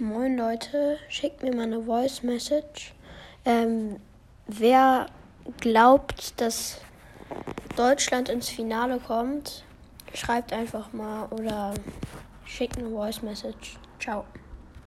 Moin Leute, schickt mir mal eine Voice Message. Ähm, wer glaubt, dass Deutschland ins Finale kommt, schreibt einfach mal oder schickt eine Voice Message. Ciao.